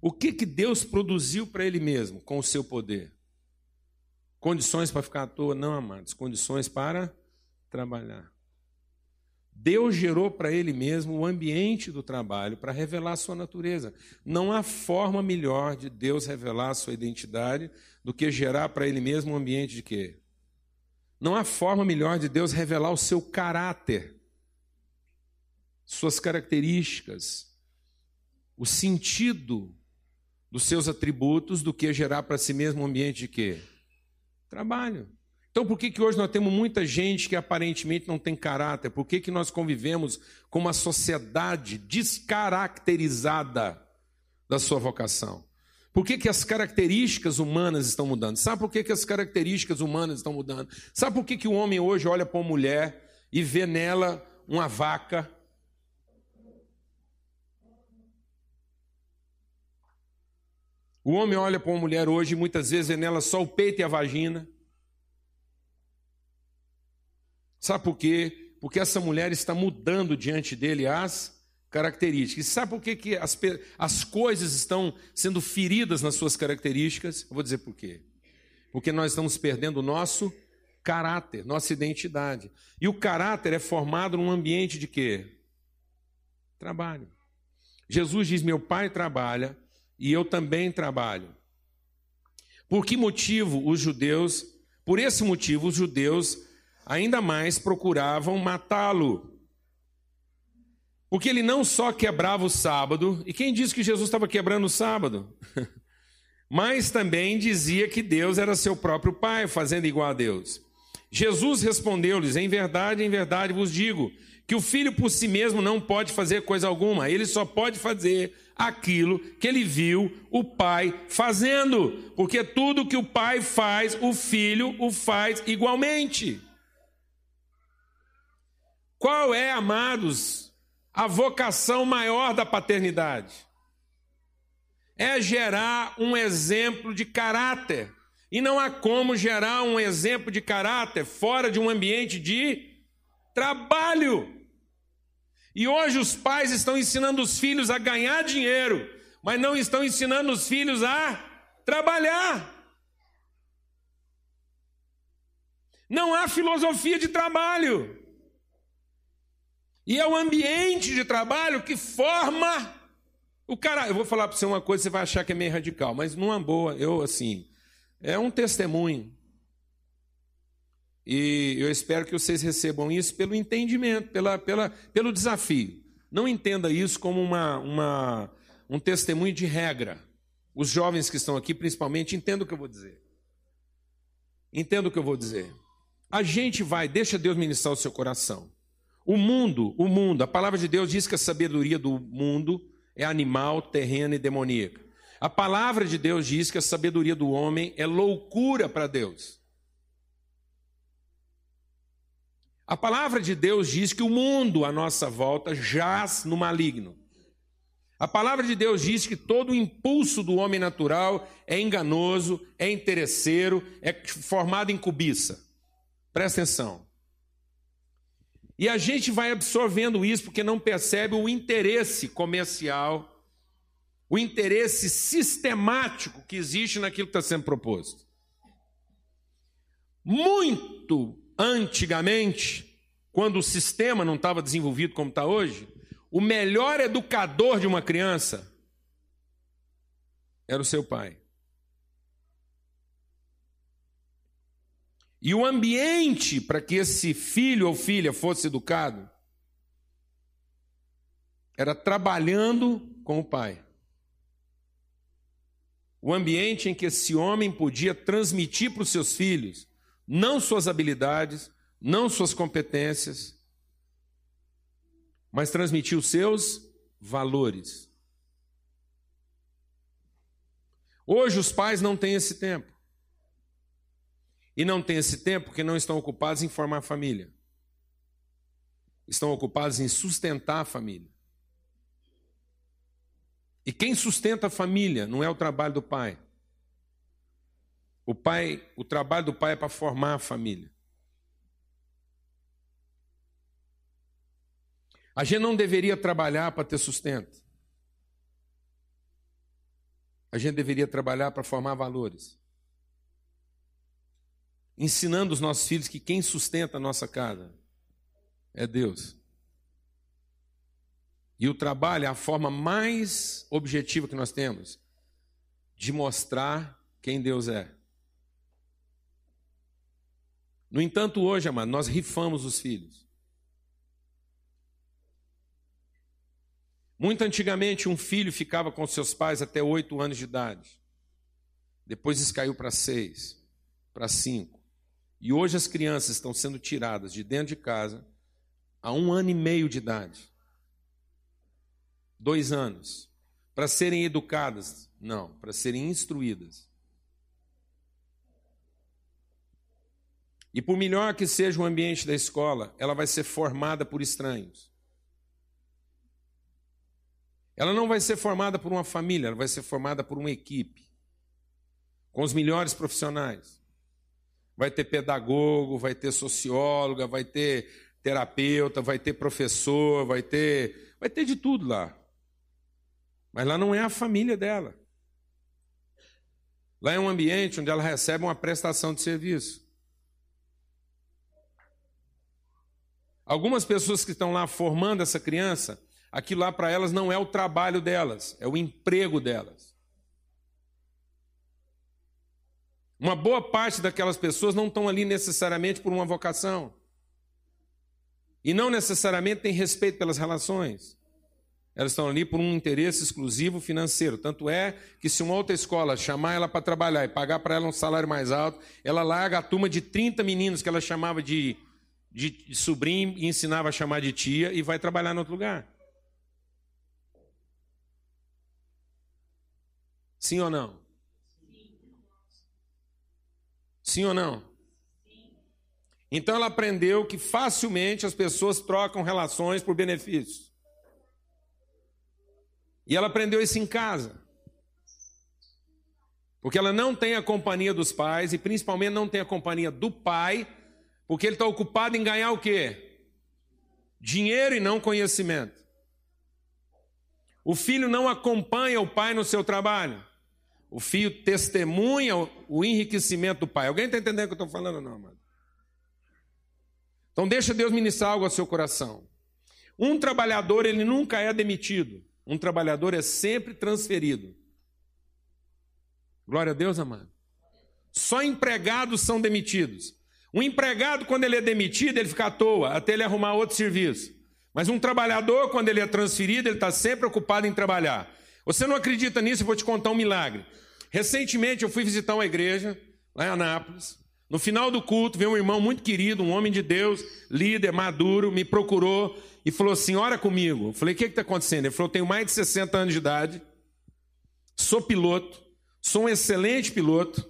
O que, que Deus produziu para ele mesmo com o seu poder? Condições para ficar à toa? Não, amados. Condições para trabalhar. Deus gerou para ele mesmo o ambiente do trabalho para revelar a sua natureza. Não há forma melhor de Deus revelar a sua identidade do que gerar para ele mesmo um ambiente de quê? Não há forma melhor de Deus revelar o seu caráter, suas características, o sentido dos seus atributos do que gerar para si mesmo um ambiente de quê? Trabalho. Então, por que, que hoje nós temos muita gente que aparentemente não tem caráter? Por que, que nós convivemos com uma sociedade descaracterizada da sua vocação? Por que, que as características humanas estão mudando? Sabe por que, que as características humanas estão mudando? Sabe por que, que o homem hoje olha para uma mulher e vê nela uma vaca O homem olha para uma mulher hoje muitas vezes vê nela só o peito e a vagina. Sabe por quê? Porque essa mulher está mudando diante dele as características. Sabe por quê que as, as coisas estão sendo feridas nas suas características? Eu vou dizer por quê. Porque nós estamos perdendo o nosso caráter, nossa identidade. E o caráter é formado num ambiente de quê? Trabalho. Jesus diz: Meu pai trabalha e eu também trabalho. Por que motivo os judeus, por esse motivo, os judeus ainda mais procuravam matá-lo? Porque ele não só quebrava o sábado, e quem disse que Jesus estava quebrando o sábado? Mas também dizia que Deus era seu próprio Pai, fazendo igual a Deus. Jesus respondeu-lhes: Em verdade, em verdade vos digo, que o filho por si mesmo não pode fazer coisa alguma, ele só pode fazer aquilo que ele viu o pai fazendo, porque tudo que o pai faz, o filho o faz igualmente. Qual é, amados, a vocação maior da paternidade? É gerar um exemplo de caráter. E não há como gerar um exemplo de caráter fora de um ambiente de trabalho. E hoje os pais estão ensinando os filhos a ganhar dinheiro, mas não estão ensinando os filhos a trabalhar. Não há filosofia de trabalho. E é o ambiente de trabalho que forma o cara. Eu vou falar para você uma coisa, você vai achar que é meio radical, mas numa boa, eu assim, é um testemunho. E eu espero que vocês recebam isso pelo entendimento, pela, pela, pelo desafio. Não entenda isso como uma, uma, um testemunho de regra. Os jovens que estão aqui, principalmente, entendam o que eu vou dizer. Entenda o que eu vou dizer. A gente vai, deixa Deus ministrar o seu coração. O mundo, o mundo, a palavra de Deus diz que a sabedoria do mundo é animal, terrena e demoníaca. A palavra de Deus diz que a sabedoria do homem é loucura para Deus. A palavra de Deus diz que o mundo à nossa volta jaz no maligno. A palavra de Deus diz que todo o impulso do homem natural é enganoso, é interesseiro, é formado em cobiça. Presta atenção. E a gente vai absorvendo isso porque não percebe o interesse comercial, o interesse sistemático que existe naquilo que está sendo proposto. Muito Antigamente, quando o sistema não estava desenvolvido como está hoje, o melhor educador de uma criança era o seu pai. E o ambiente para que esse filho ou filha fosse educado era trabalhando com o pai. o ambiente em que esse homem podia transmitir para os seus filhos não suas habilidades, não suas competências, mas transmitir os seus valores. Hoje os pais não têm esse tempo. E não têm esse tempo porque não estão ocupados em formar a família. Estão ocupados em sustentar a família. E quem sustenta a família não é o trabalho do pai. O pai, o trabalho do pai é para formar a família. A gente não deveria trabalhar para ter sustento. A gente deveria trabalhar para formar valores. Ensinando os nossos filhos que quem sustenta a nossa casa é Deus. E o trabalho é a forma mais objetiva que nós temos de mostrar quem Deus é. No entanto, hoje, amado, nós rifamos os filhos. Muito antigamente, um filho ficava com seus pais até oito anos de idade. Depois isso caiu para seis, para cinco. E hoje as crianças estão sendo tiradas de dentro de casa a um ano e meio de idade. Dois anos. Para serem educadas? Não, para serem instruídas. E por melhor que seja o ambiente da escola, ela vai ser formada por estranhos. Ela não vai ser formada por uma família, ela vai ser formada por uma equipe, com os melhores profissionais. Vai ter pedagogo, vai ter socióloga, vai ter terapeuta, vai ter professor, vai ter, vai ter de tudo lá. Mas lá não é a família dela. Lá é um ambiente onde ela recebe uma prestação de serviço. Algumas pessoas que estão lá formando essa criança aquilo lá para elas não é o trabalho delas, é o emprego delas. Uma boa parte daquelas pessoas não estão ali necessariamente por uma vocação. E não necessariamente têm respeito pelas relações. Elas estão ali por um interesse exclusivo financeiro. Tanto é que, se uma outra escola chamar ela para trabalhar e pagar para ela um salário mais alto, ela larga a turma de 30 meninos que ela chamava de, de sobrinho ensinava a chamar de tia e vai trabalhar em outro lugar. Sim ou não? Sim ou não? Então ela aprendeu que facilmente as pessoas trocam relações por benefícios. E ela aprendeu isso em casa. Porque ela não tem a companhia dos pais e principalmente não tem a companhia do pai, porque ele está ocupado em ganhar o quê? Dinheiro e não conhecimento. O filho não acompanha o pai no seu trabalho. O filho testemunha o enriquecimento do pai. Alguém está entendendo o que eu estou falando não, amado? Então deixa Deus ministrar algo ao seu coração. Um trabalhador, ele nunca é demitido. Um trabalhador é sempre transferido. Glória a Deus, amado. Só empregados são demitidos. Um empregado, quando ele é demitido, ele fica à toa, até ele arrumar outro serviço. Mas um trabalhador, quando ele é transferido, ele está sempre ocupado em trabalhar. Você não acredita nisso? Eu vou te contar um milagre. Recentemente eu fui visitar uma igreja lá em Anápolis. No final do culto, veio um irmão muito querido, um homem de Deus, líder, maduro, me procurou e falou assim: Ora comigo. Eu falei: O que está acontecendo? Ele falou: Tenho mais de 60 anos de idade, sou piloto, sou um excelente piloto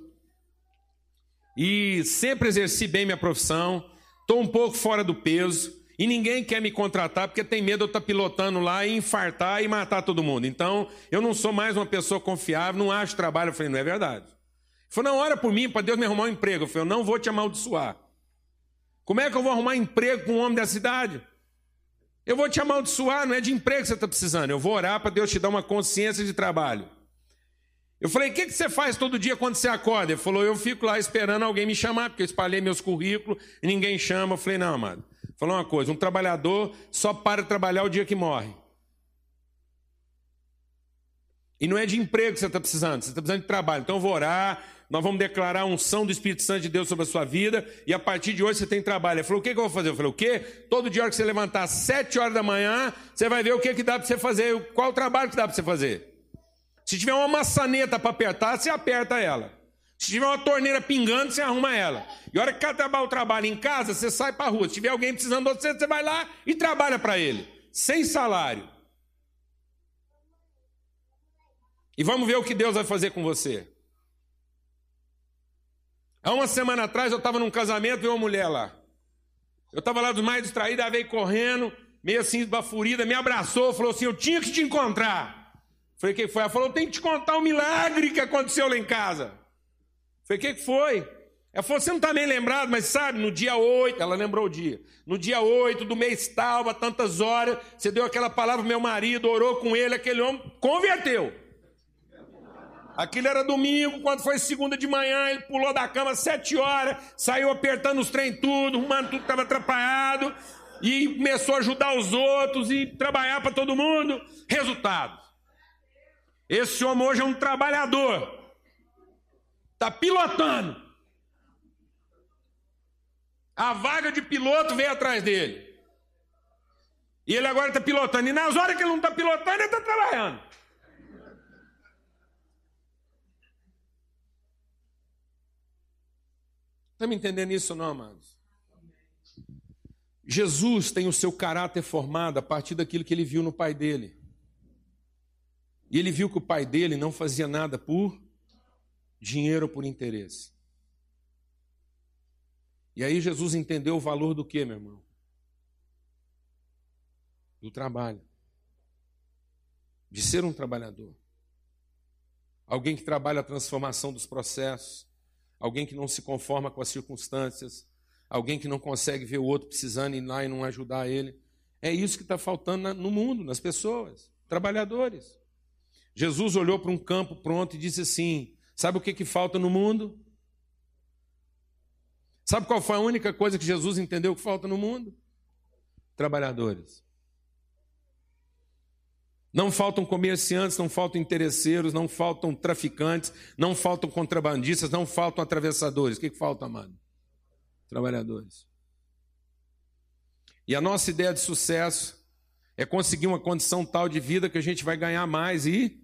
e sempre exerci bem minha profissão, estou um pouco fora do peso, e ninguém quer me contratar porque tem medo de eu estar pilotando lá e infartar e matar todo mundo. Então, eu não sou mais uma pessoa confiável, não acho trabalho. Eu falei, não é verdade. Ele falou, não, ora por mim, para Deus me arrumar um emprego. Eu falei, eu não vou te amaldiçoar. Como é que eu vou arrumar emprego com um homem da cidade? Eu vou te amaldiçoar, não é de emprego que você está precisando. Eu vou orar para Deus te dar uma consciência de trabalho. Eu falei, o que, que você faz todo dia quando você acorda? Ele falou, eu fico lá esperando alguém me chamar, porque eu espalhei meus currículos e ninguém chama. Eu falei, não, amado. Falou uma coisa: um trabalhador só para trabalhar o dia que morre. E não é de emprego que você está precisando, você está precisando de trabalho. Então eu vou orar, nós vamos declarar a unção do Espírito Santo de Deus sobre a sua vida, e a partir de hoje você tem trabalho. Ele falou: o que, que eu vou fazer? Eu falei: o quê? Todo dia que você levantar às sete horas da manhã, você vai ver o que, que dá para você fazer, qual o trabalho que dá para você fazer. Se tiver uma maçaneta para apertar, você aperta ela. Se tiver uma torneira pingando, você arruma ela. E a hora que acabar o trabalho em casa, você sai para a rua. Se tiver alguém precisando de você, você vai lá e trabalha para ele. Sem salário. E vamos ver o que Deus vai fazer com você. Há uma semana atrás eu estava num casamento e uma mulher lá. Eu estava lá dos mais distraídos, ela veio correndo, meio assim, esbafurida, me abraçou, falou assim: Eu tinha que te encontrar. Falei: O que foi? Ela falou: tenho que te contar um milagre que aconteceu lá em casa. Falei: O que foi? Ela falou: Você não está bem lembrado, mas sabe, no dia 8, ela lembrou o dia. No dia 8 do mês tal, a tantas horas, você deu aquela palavra meu marido, orou com ele, aquele homem converteu. Aquilo era domingo, quando foi segunda de manhã, ele pulou da cama às sete horas, saiu apertando os trem tudo, arrumando tudo que estava atrapalhado, e começou a ajudar os outros e trabalhar para todo mundo. Resultado: esse homem hoje é um trabalhador, está pilotando. A vaga de piloto veio atrás dele. E ele agora está pilotando. E nas horas que ele não está pilotando, ele está trabalhando. Está me entendendo isso, não, amados? Jesus tem o seu caráter formado a partir daquilo que ele viu no pai dele. E ele viu que o pai dele não fazia nada por dinheiro ou por interesse. E aí Jesus entendeu o valor do que, meu irmão? Do trabalho. De ser um trabalhador. Alguém que trabalha a transformação dos processos alguém que não se conforma com as circunstâncias, alguém que não consegue ver o outro precisando ir lá e não ajudar ele. É isso que está faltando no mundo, nas pessoas, trabalhadores. Jesus olhou para um campo pronto e disse assim: Sabe o que, que falta no mundo? Sabe qual foi a única coisa que Jesus entendeu que falta no mundo? Trabalhadores. Não faltam comerciantes, não faltam interesseiros, não faltam traficantes, não faltam contrabandistas, não faltam atravessadores. O que, que falta, amado? Trabalhadores. E a nossa ideia de sucesso é conseguir uma condição tal de vida que a gente vai ganhar mais e.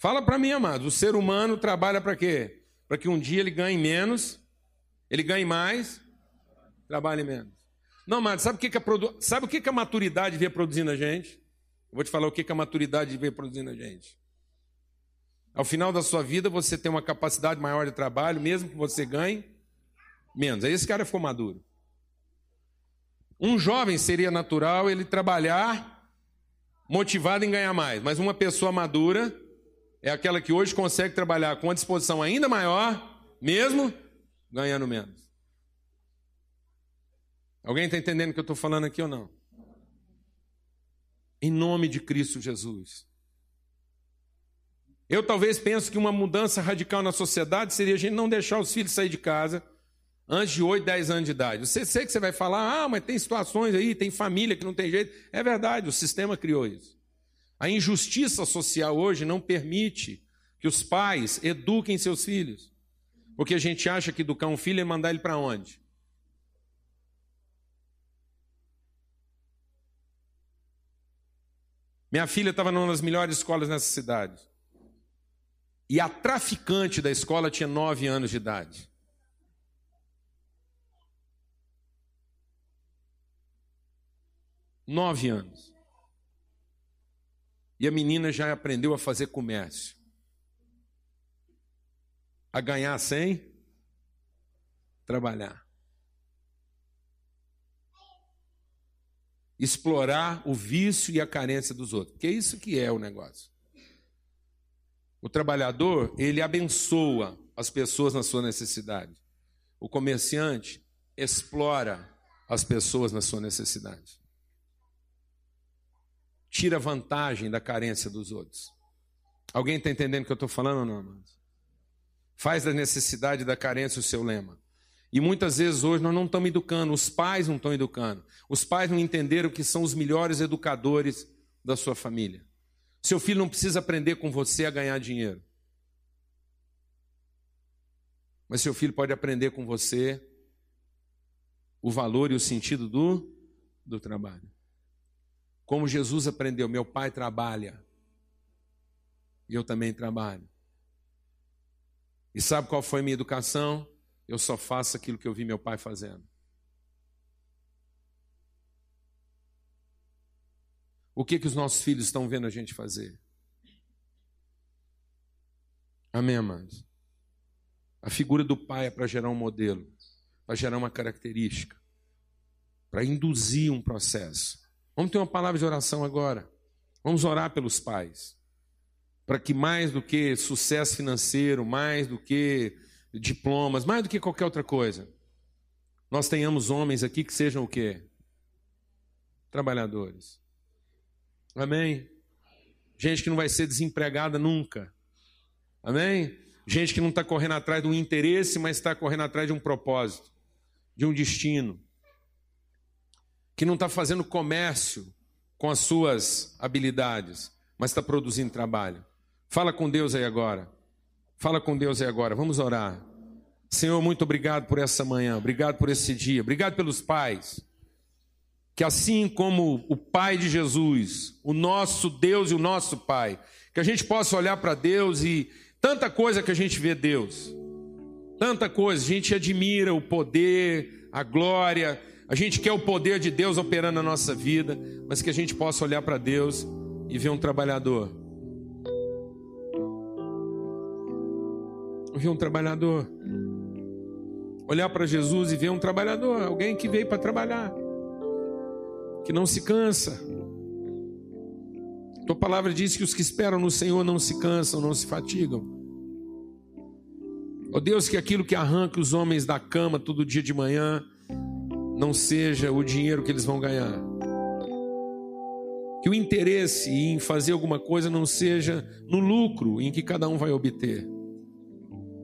Fala para mim, amado, o ser humano trabalha para quê? Para que um dia ele ganhe menos, ele ganhe mais, trabalhe menos. Não, amado, sabe o que, que, a, produ... sabe o que, que a maturidade vem produzindo a gente? Eu vou te falar o que, que a maturidade vem produzindo a gente. Ao final da sua vida, você tem uma capacidade maior de trabalho, mesmo que você ganhe menos. Aí esse cara ficou maduro. Um jovem seria natural ele trabalhar motivado em ganhar mais, mas uma pessoa madura é aquela que hoje consegue trabalhar com uma disposição ainda maior, mesmo ganhando menos. Alguém está entendendo o que eu estou falando aqui ou não? em nome de Cristo Jesus. Eu talvez penso que uma mudança radical na sociedade seria a gente não deixar os filhos sair de casa antes de 8, 10 anos de idade. Você sei que você vai falar, ah, mas tem situações aí, tem família que não tem jeito. É verdade, o sistema criou isso. A injustiça social hoje não permite que os pais eduquem seus filhos. Porque a gente acha que educar um filho é mandar ele para onde? Minha filha estava numa das melhores escolas nessa cidade. E a traficante da escola tinha nove anos de idade. Nove anos. E a menina já aprendeu a fazer comércio. A ganhar sem trabalhar. explorar o vício e a carência dos outros. Porque é isso que é o negócio. O trabalhador, ele abençoa as pessoas na sua necessidade. O comerciante explora as pessoas na sua necessidade. Tira vantagem da carência dos outros. Alguém está entendendo o que eu estou falando ou não, amados? Faz da necessidade da carência o seu lema. E muitas vezes hoje nós não estamos educando, os pais não estão educando. Os pais não entenderam que são os melhores educadores da sua família. Seu filho não precisa aprender com você a ganhar dinheiro. Mas seu filho pode aprender com você o valor e o sentido do, do trabalho. Como Jesus aprendeu, meu pai trabalha. E eu também trabalho. E sabe qual foi a minha educação? Eu só faço aquilo que eu vi meu pai fazendo. O que, que os nossos filhos estão vendo a gente fazer? Amém, amados? A figura do pai é para gerar um modelo, para gerar uma característica, para induzir um processo. Vamos ter uma palavra de oração agora. Vamos orar pelos pais. Para que mais do que sucesso financeiro, mais do que diplomas, mais do que qualquer outra coisa, nós tenhamos homens aqui que sejam o quê? Trabalhadores. Amém? Gente que não vai ser desempregada nunca. Amém? Gente que não está correndo atrás de um interesse, mas está correndo atrás de um propósito, de um destino. Que não está fazendo comércio com as suas habilidades, mas está produzindo trabalho. Fala com Deus aí agora. Fala com Deus aí agora. Vamos orar. Senhor, muito obrigado por essa manhã, obrigado por esse dia, obrigado pelos pais. Que assim como o Pai de Jesus, o nosso Deus e o nosso Pai, que a gente possa olhar para Deus e tanta coisa que a gente vê Deus, tanta coisa, a gente admira o poder, a glória, a gente quer o poder de Deus operando na nossa vida, mas que a gente possa olhar para Deus e ver um trabalhador. Ver um trabalhador. Olhar para Jesus e ver um trabalhador, alguém que veio para trabalhar, que não se cansa. Tua palavra diz que os que esperam no Senhor não se cansam, não se fatigam. Ó oh Deus, que aquilo que arranca os homens da cama todo dia de manhã, não seja o dinheiro que eles vão ganhar. Que o interesse em fazer alguma coisa não seja no lucro em que cada um vai obter,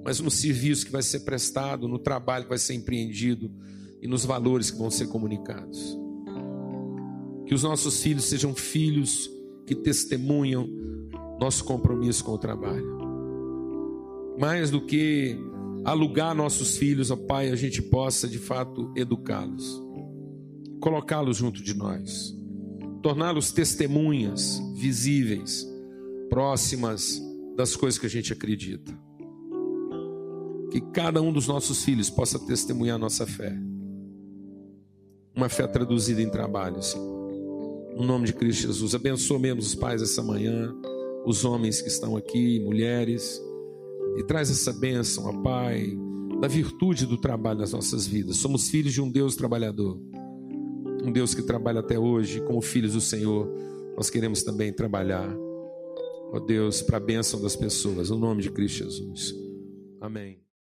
mas no serviço que vai ser prestado, no trabalho que vai ser empreendido e nos valores que vão ser comunicados. Que os nossos filhos sejam filhos que testemunham nosso compromisso com o trabalho. Mais do que alugar nossos filhos, ó Pai, a gente possa de fato educá-los, colocá-los junto de nós, torná-los testemunhas visíveis, próximas das coisas que a gente acredita. Que cada um dos nossos filhos possa testemunhar nossa fé. Uma fé traduzida em trabalho, Senhor. No nome de Cristo Jesus, abençoa mesmo os pais essa manhã, os homens que estão aqui, mulheres e traz essa bênção, ó Pai, da virtude do trabalho nas nossas vidas. Somos filhos de um Deus trabalhador, um Deus que trabalha até hoje, como filhos do Senhor, nós queremos também trabalhar, ó Deus, para a bênção das pessoas, no nome de Cristo Jesus. Amém.